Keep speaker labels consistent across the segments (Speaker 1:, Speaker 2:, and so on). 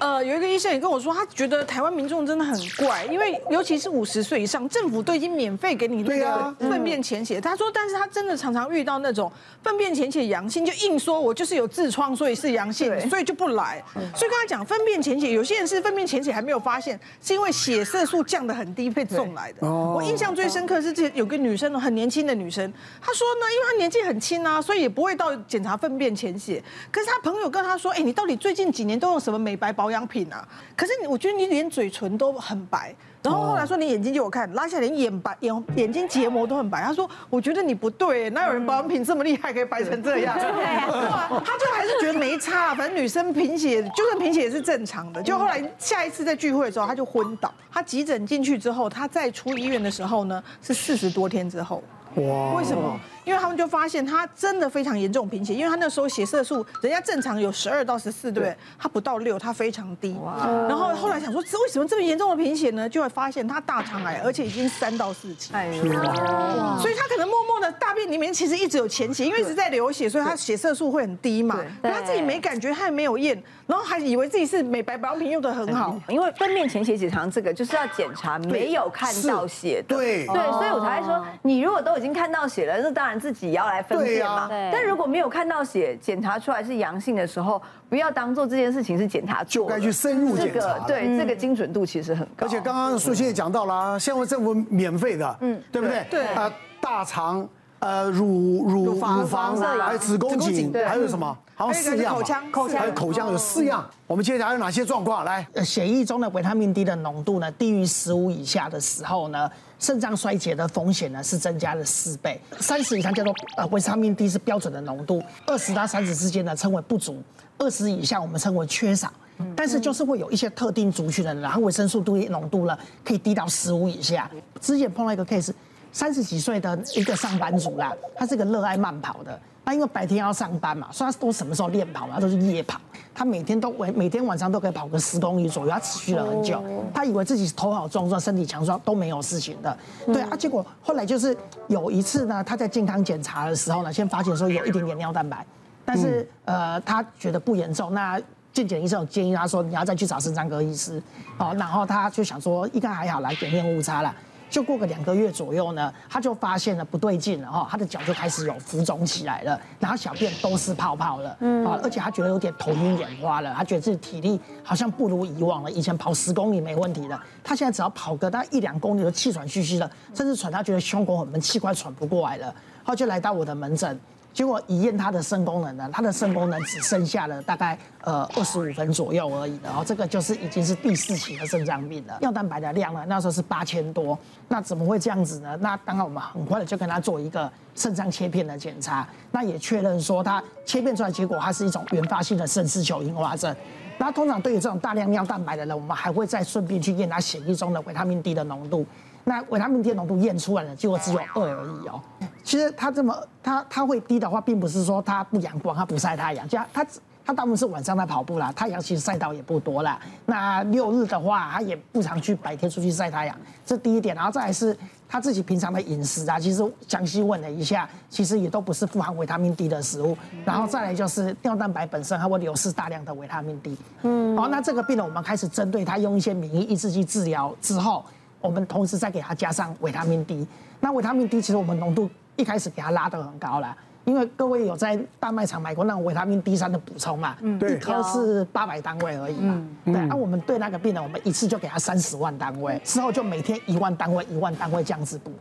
Speaker 1: 呃，有一个医生也跟我说，他觉得台湾民众真的很怪，因为尤其是五十岁以上，政府都已经免费给你那个粪便潜血。他说，但是他真的常常遇到那种粪便潜血阳性，就硬说我就是有痔疮，所以是阳性，所以就不来。所以跟他讲，粪便潜血，有些人是粪便潜血还没有发现，是因为血色素降得很低被送来的。我印象最深刻是这有个女生，很年轻的女生，她说呢，因为她年纪很轻啊，所以也不会到检查粪便潜血。可是她朋友跟她说，哎，你到底最近几年都用什么美白保养品啊？可是我觉得你连嘴唇都很白，然后后来说你眼睛借我看，拉下来连眼白眼眼睛结膜都很白。他说，我觉得你不对，哪有人保养品这么厉害可以白成这样？对啊，他就还是觉得没差，反正女生贫血就算贫血也是正常的。就后来下一次在聚会的时候，他就昏倒，他急诊进去之后，他再出医院的时候呢，是四十多天之后。哇！为什么？因为他们就发现他真的非常严重贫血，因为他那时候血色素人家正常有十二到十四，对不对？他不到六，他非常低。哇！然后后来想说，这为什么这么严重的贫血呢？就会发现他大肠癌，而且已经三到四期。哎哇！所以他可能默默的大便里面其实一直有潜血，因为一直在流血，所以他血色素会很低嘛。他自己没感觉，他也没有验，然后还以为自己是美白保养品用的很好。
Speaker 2: 因为粪便潜血检查这个就是要检查没有看到血的。
Speaker 3: 对
Speaker 2: 对，所以我才会说，你如果都已经看到血了，那当然自己也要来分。辨嘛？但如果没有看到血，检查出来是阳性的时候，不要当做这件事情是检查错，
Speaker 3: 就该去深入检查。
Speaker 2: 对，这个精准度其实很高。
Speaker 3: 而且刚刚苏青也讲到了，现在政府免费的，嗯，对不对？
Speaker 1: 对啊，
Speaker 3: 大肠、呃乳乳乳房、还有子宫颈，还有什么？好像四样。
Speaker 1: 口腔、
Speaker 3: 口腔还有口腔有四样。我们接下来有哪些状况？来，
Speaker 4: 血液中的维他命 D 的浓度呢，低于十五以下的时候呢，肾脏衰竭的风险呢是增加了四倍。三十以上叫做呃维他命 D 是标准的浓度，二十到三十之间呢称为不足，二十以下我们称为缺少。但是就是会有一些特定族群的人，然后维生素 D 浓度呢可以低到十五以下。之前碰到一个 case，三十几岁的一个上班族啦，他是个热爱慢跑的。他因为白天要上班嘛，所以他都什么时候练跑嘛？他都是夜跑。他每天都每每天晚上都可以跑个十公里左右，他持续了很久。他以为自己头好壮壮，身体强壮都没有事情的。对啊，结果后来就是有一次呢，他在健康检查的时候呢，先发现说有一点点尿蛋白，但是呃他觉得不严重。那健检医生有建议他说，你要再去找肾脏科医师。哦，然后他就想说应该还好，来检验误差了。就过个两个月左右呢，他就发现了不对劲了哈，他的脚就开始有浮肿起来了，然后小便都是泡泡了，嗯，而且他觉得有点头晕眼花了，他觉得自己体力好像不如以往了，以前跑十公里没问题的，他现在只要跑个大概一两公里都气喘吁吁的，甚至喘，他觉得胸口很闷，气快喘不过来了，他就来到我的门诊。结果一验他的肾功能呢，他的肾功能只剩下了大概呃二十五分左右而已的，然后这个就是已经是第四期的肾脏病了。尿蛋白的量呢，那时候是八千多，那怎么会这样子呢？那当然我们很快的就跟他做一个肾脏切片的检查，那也确认说他切片出来结果，它是一种原发性的肾丝球硬化症。那通常对于这种大量尿蛋白的人，我们还会再顺便去验他血液中的维他命 D 的浓度。那维他命 D 浓度验出来了，结果只有二而已哦。其实他这么他他会低的话，并不是说他不阳光，他不晒太阳，就他他大部分是晚上在跑步啦，太阳其实晒到也不多啦。那六日的话，他也不常去白天出去晒太阳，这第一点。然后再来是他自己平常的饮食啊，其实详细问了一下，其实也都不是富含维他命 D 的食物。然后再来就是尿蛋白本身，它会流失大量的维他命 D。嗯，好，那这个病人我们开始针对他用一些免疫抑制剂治疗之后。我们同时再给它加上维他命 D，那维他命 D 其实我们浓度一开始给它拉得很高了，因为各位有在大卖场买过那种维他命 D 三的补充嘛，嗯，一颗是八百单位而已嘛，对，那我们对那个病人，我们一次就给他三十万单位，之后就每天一万单位一万单位这样子补，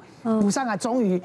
Speaker 4: 补上来，终于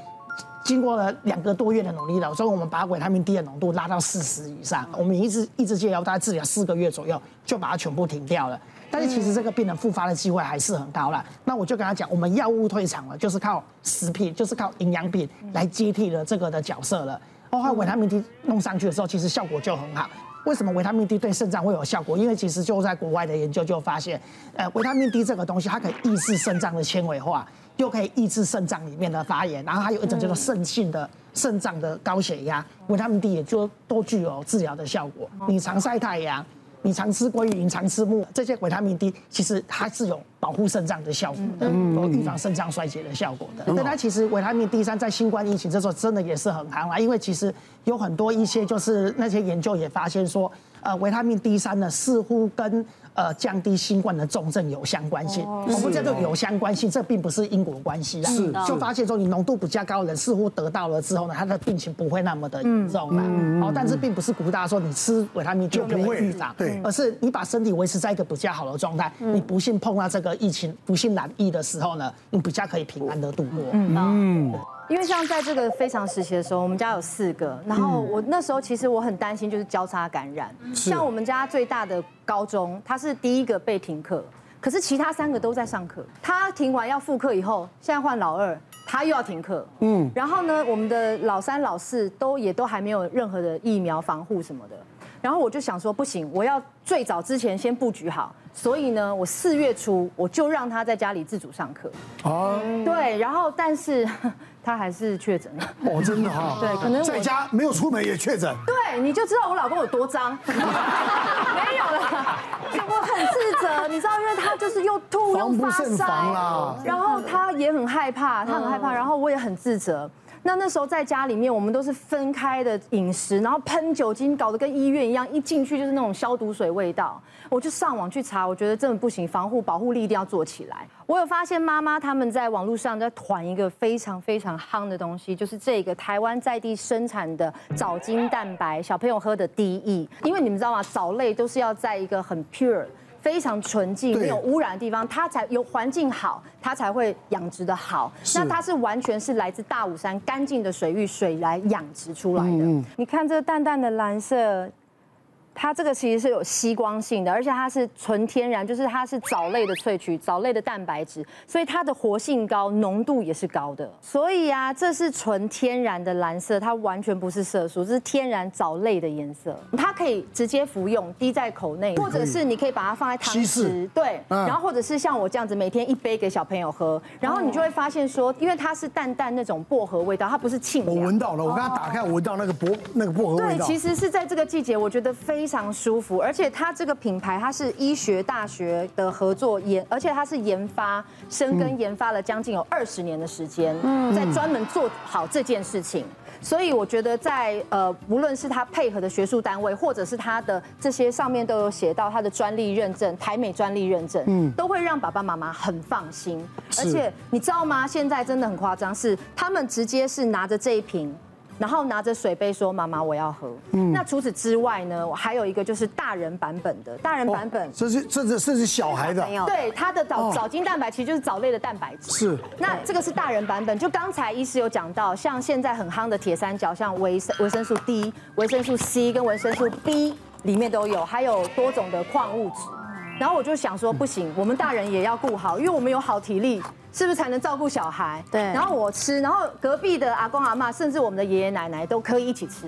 Speaker 4: 经过了两个多月的努力了，所以我们把维他命 D 的浓度拉到四十以上，我们一直一直戒药，大概治疗四个月左右，就把它全部停掉了。但是其实这个病人复发的机会还是很高了。那我就跟他讲，我们药物退场了，就是靠食品，就是靠营养品来接替了这个的角色了。后来维他命 D 弄上去的时候，其实效果就很好。为什么维他命 D 对肾脏会有效果？因为其实就在国外的研究就发现，呃，维他命 D 这个东西它可以抑制肾脏的纤维化，又可以抑制肾脏里面的发炎，然后还有一种叫做肾性的肾脏的高血压，维他命 D 也就都具有治疗的效果。你常晒太阳。你常吃鲑鱼，你常吃木，这些维他命 D 其实它是有保护肾脏的效果的，有预防肾脏衰竭的效果的。那它其实维他命 D 三在新冠疫情这时候真的也是很夯啊，因为其实有很多一些就是那些研究也发现说，呃，维他命 D 三呢似乎跟呃降低新冠的重症有相关性。我们叫做有相关性，这并不是因果关系啊。是，就发现说你浓度比较高的人似乎得到了之后呢，他的病情不会那么的严重了。哦，但是并不是鼓励大家说你吃维他命就不会预防，对，而是你把身体维持在一个比较好的状态，你不幸碰到这个疫情，不幸染疫的时候呢，你比较可以平安的度过。嗯。
Speaker 2: 因为像在这个非常时期的时候，我们家有四个，然后我那时候其实我很担心就是交叉感染。像我们家最大的高中，他是第一个被停课，可是其他三个都在上课。他停完要复课以后，现在换老二，他又要停课。嗯，然后呢，我们的老三、老四都也都还没有任何的疫苗防护什么的。然后我就想说，不行，我要最早之前先布局好。所以呢，我四月初我就让他在家里自主上课。哦，对，然后但是。他还是确诊了
Speaker 3: 哦，真的哈，
Speaker 2: 对，可能
Speaker 3: 在家没有出门也确诊。
Speaker 2: 对，你就知道我老公有多脏。没有了，我很自责，你知道，因为他就是又吐又发烧，然后他也很害怕，他很害怕，然后我也很自责。那那时候在家里面，我们都是分开的饮食，然后喷酒精，搞得跟医院一样，一进去就是那种消毒水味道。我就上网去查，我觉得真的不行，防护保护力一定要做起来。我有发现妈妈他们在网络上在团一个非常非常夯的东西，就是这个台湾在地生产的藻精蛋白，小朋友喝的滴液。因为你们知道吗？藻类都是要在一个很 pure。非常纯净、没有污染的地方，它才有环境好，它才会养殖的好。那它是完全是来自大武山干净的水域水来养殖出来的。你看这淡淡的蓝色。它这个其实是有吸光性的，而且它是纯天然，就是它是藻类的萃取，藻类的蛋白质，所以它的活性高，浓度也是高的。所以啊，这是纯天然的蓝色，它完全不是色素，这是天然藻类的颜色。它可以直接服用，滴在口内，或者是你可以把它放在汤匙，对，然后或者是像我这样子，每天一杯给小朋友喝，然后你就会发现说，因为它是淡淡那种薄荷味道，它不是沁。
Speaker 3: 我闻到了，我刚刚打开，我闻到那个薄那个薄荷味道。
Speaker 2: 对，其实是在这个季节，我觉得非。非常舒服，而且它这个品牌它是医学大学的合作研，而且它是研发深耕研发了将近有二十年的时间，嗯在专门做好这件事情。所以我觉得在呃，无论是它配合的学术单位，或者是它的这些上面都有写到它的专利认证，台美专利认证，嗯，都会让爸爸妈妈很放心。而且你知道吗？现在真的很夸张，是他们直接是拿着这一瓶。然后拿着水杯说：“妈妈，我要喝。”嗯，那除此之外呢？我还有一个就是大人版本的，大人版本，
Speaker 3: 这是这是这是小孩的，
Speaker 2: 对，它的藻藻精蛋白其实就是藻类的蛋白质。
Speaker 3: 是。
Speaker 2: 那这个是大人版本，就刚才医师有讲到，像现在很夯的铁三角，像维生维生素 D、维生素 C 跟维生素 B 里面都有，还有多种的矿物质。然后我就想说，不行，我们大人也要顾好，因为我们有好体力。是不是才能照顾小孩？对。然后我吃，然后隔壁的阿公阿妈，甚至我们的爷爷奶奶都可以一起吃。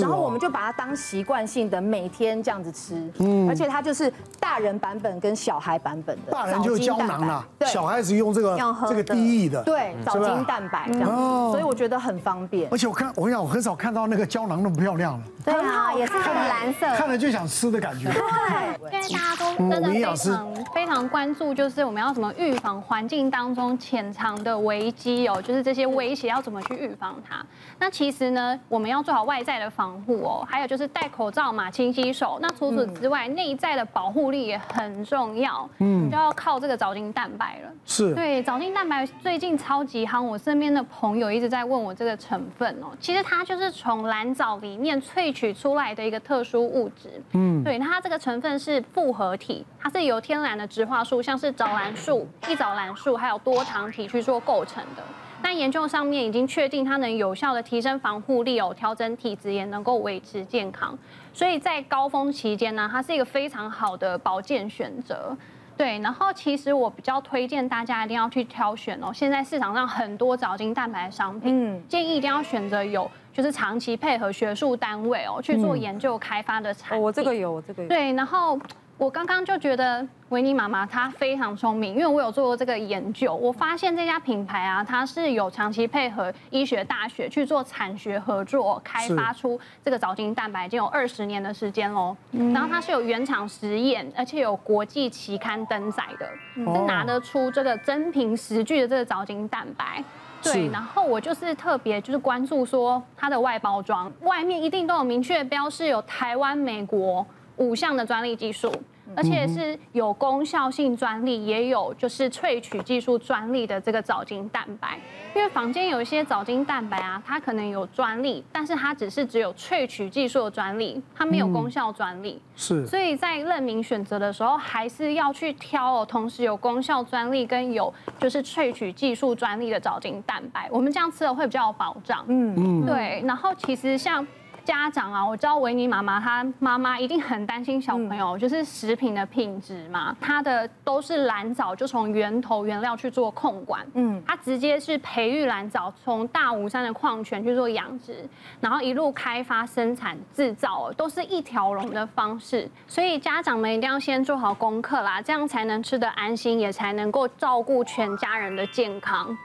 Speaker 2: 然后我们就把它当习惯性的每天这样子吃，嗯，而且它就是大人版本跟小孩版本的。
Speaker 3: 大人就是胶囊啦，对小孩子用这个这个低益的，
Speaker 2: 对，藻精蛋白这样子，所以我觉得很方便。
Speaker 3: 而且我看我跟你讲，我很少看到那个胶囊那么漂亮了，
Speaker 2: 对啊，也是很蓝色，
Speaker 3: 看了就想吃的感觉。
Speaker 5: 对，因为大家都真的非常非常关注，就是我们要怎么预防环境当中潜藏的危机哦，就是这些威胁要怎么去预防它。那其实呢，我们要做好外在的。防护哦，还有就是戴口罩嘛，勤洗手。那除此之外，内在的保护力也很重要，嗯，就要靠这个藻精蛋白了。
Speaker 3: 是，
Speaker 5: 对，藻精蛋白最近超级夯，我身边的朋友一直在问我这个成分哦。其实它就是从蓝藻里面萃取出来的一个特殊物质，嗯，对，它这个成分是复合体，它是由天然的植化素，像是藻蓝素、一藻蓝素，还有多糖体去做构成的。但研究上面已经确定，它能有效的提升防护力哦，调整体质，也能够维持健康。所以在高峰期间呢，它是一个非常好的保健选择。对，然后其实我比较推荐大家一定要去挑选哦。现在市场上很多藻精蛋白的商品，建议一定要选择有就是长期配合学术单位哦去做研究开发的产品。
Speaker 2: 我这个有，我这个有。
Speaker 5: 对，然后。我刚刚就觉得维尼妈妈她非常聪明，因为我有做过这个研究，我发现这家品牌啊，它是有长期配合医学大学去做产学合作，开发出这个藻精蛋白，已经有二十年的时间喽。然后它是有原厂实验，而且有国际期刊登载的，是拿得出这个真凭实据的这个藻精蛋白。对，然后我就是特别就是关注说它的外包装，外面一定都有明确标示有台湾、美国。五项的专利技术，而且是有功效性专利，也有就是萃取技术专利的这个藻精蛋白。因为坊间有一些藻精蛋白啊，它可能有专利，但是它只是只有萃取技术的专利，它没有功效专利。
Speaker 3: 是。
Speaker 5: 所以在认明选择的时候，还是要去挑哦，同时有功效专利跟有就是萃取技术专利的藻精蛋白，我们这样吃了会比较有保障。嗯嗯。对，然后其实像。家长啊，我知道维尼妈妈她妈妈一定很担心小朋友，就是食品的品质嘛。它的都是蓝藻，就从源头原料去做控管。嗯，它直接是培育蓝藻，从大武山的矿泉去做养殖，然后一路开发、生产、制造，都是一条龙的方式。所以家长们一定要先做好功课啦，这样才能吃得安心，也才能够照顾全家人的健康。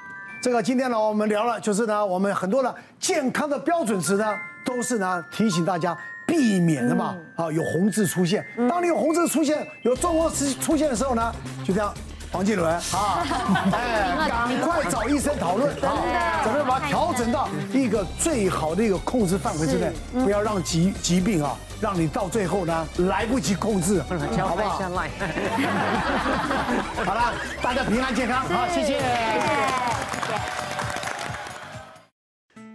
Speaker 3: 这个今天呢，我们聊了，就是呢，我们很多的健康的标准值呢。都是呢，提醒大家避免的嘛，啊，有红字出现。当你有红字出现，有状况出出现的时候呢，就这样，黄靖伦。啊，哎，赶快找医生讨论啊，怎么把它调整到一个最好的一个控制范围之内，不要让疾疾病啊，让你到最后呢来不及控制，好不好？好了，大家平安健康，好，谢谢。